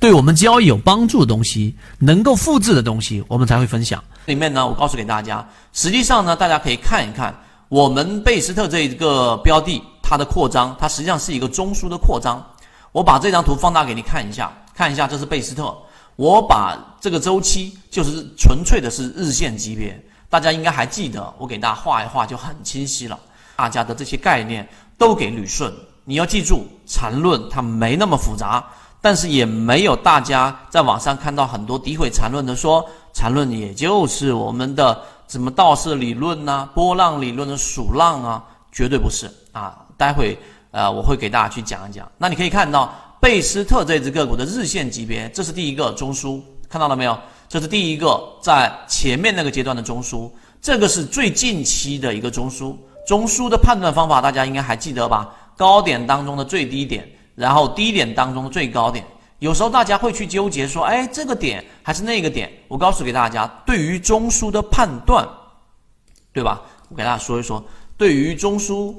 对我们交易有帮助的东西，能够复制的东西，我们才会分享。里面呢，我告诉给大家，实际上呢，大家可以看一看我们贝斯特这一个标的，它的扩张，它实际上是一个中枢的扩张。我把这张图放大给你看一下，看一下这是贝斯特。我把这个周期就是纯粹的是日线级别，大家应该还记得，我给大家画一画就很清晰了。大家的这些概念都给捋顺，你要记住，缠论它没那么复杂。但是也没有大家在网上看到很多诋毁缠论的，说缠论也就是我们的什么道氏理论呐、波浪理论的数浪啊，绝对不是啊！待会呃我会给大家去讲一讲。那你可以看到贝斯特这只个股的日线级别，这是第一个中枢，看到了没有？这是第一个在前面那个阶段的中枢，这个是最近期的一个中枢。中枢的判断方法大家应该还记得吧？高点当中的最低点。然后低点当中的最高点，有时候大家会去纠结说，哎，这个点还是那个点？我告诉给大家，对于中枢的判断，对吧？我给大家说一说，对于中枢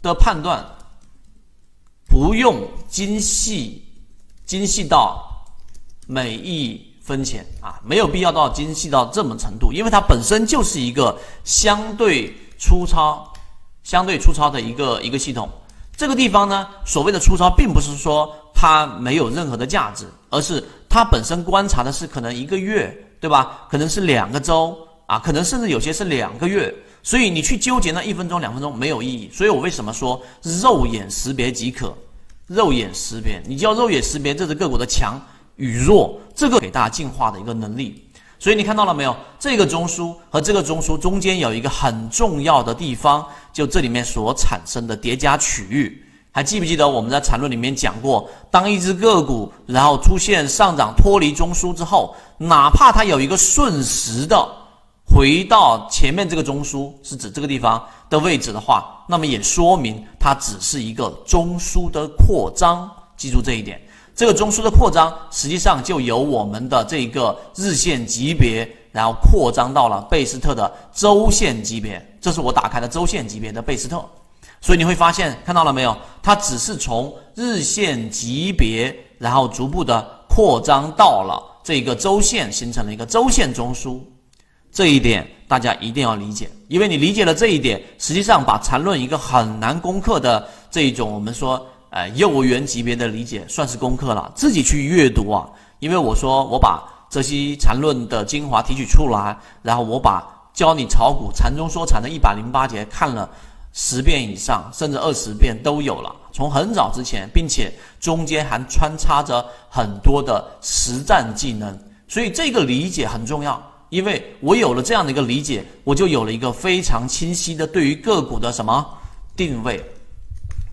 的判断，不用精细，精细到每一分钱啊，没有必要到精细到这么程度，因为它本身就是一个相对粗糙、相对粗糙的一个一个系统。这个地方呢，所谓的粗糙，并不是说它没有任何的价值，而是它本身观察的是可能一个月，对吧？可能是两个周啊，可能甚至有些是两个月，所以你去纠结那一分钟、两分钟没有意义。所以我为什么说肉眼识别即可？肉眼识别，你就要肉眼识别这只个股的强与弱，这个给大家进化的一个能力。所以你看到了没有？这个中枢和这个中枢中间有一个很重要的地方，就这里面所产生的叠加区域，还记不记得我们在缠论里面讲过？当一只个股然后出现上涨脱离中枢之后，哪怕它有一个瞬时的回到前面这个中枢，是指这个地方的位置的话，那么也说明它只是一个中枢的扩张，记住这一点。这个中枢的扩张，实际上就由我们的这个日线级别，然后扩张到了贝斯特的周线级别。这是我打开的周线级别的贝斯特，所以你会发现，看到了没有？它只是从日线级别，然后逐步的扩张到了这个周线，形成了一个周线中枢。这一点大家一定要理解，因为你理解了这一点，实际上把缠论一个很难攻克的这一种我们说。呃，幼儿园级别的理解算是功课了，自己去阅读啊。因为我说我把这些缠论的精华提取出来，然后我把教你炒股禅中说禅的一百零八节看了十遍以上，甚至二十遍都有了。从很早之前，并且中间还穿插着很多的实战技能，所以这个理解很重要。因为我有了这样的一个理解，我就有了一个非常清晰的对于个股的什么定位，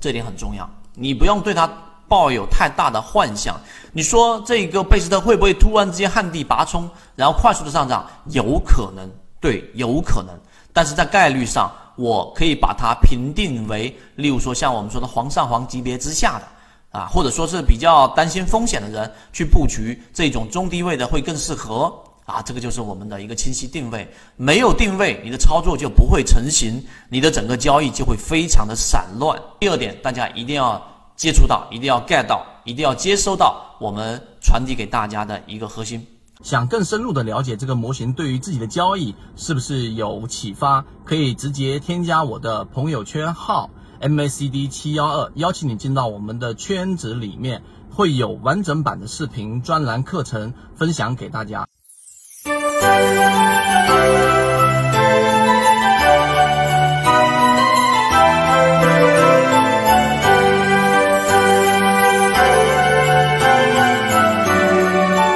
这点很重要。你不用对它抱有太大的幻想。你说这个贝斯特会不会突然之间旱地拔葱，然后快速的上涨？有可能，对，有可能。但是在概率上，我可以把它评定为，例如说像我们说的黄上黄级别之下的啊，或者说是比较担心风险的人去布局这种中低位的会更适合啊。这个就是我们的一个清晰定位。没有定位，你的操作就不会成型，你的整个交易就会非常的散乱。第二点，大家一定要。接触到，一定要 get 到，一定要接收到我们传递给大家的一个核心。想更深入的了解这个模型，对于自己的交易是不是有启发？可以直接添加我的朋友圈号 MACD 七幺二，邀请你进到我们的圈子里面，会有完整版的视频专栏课程分享给大家。oh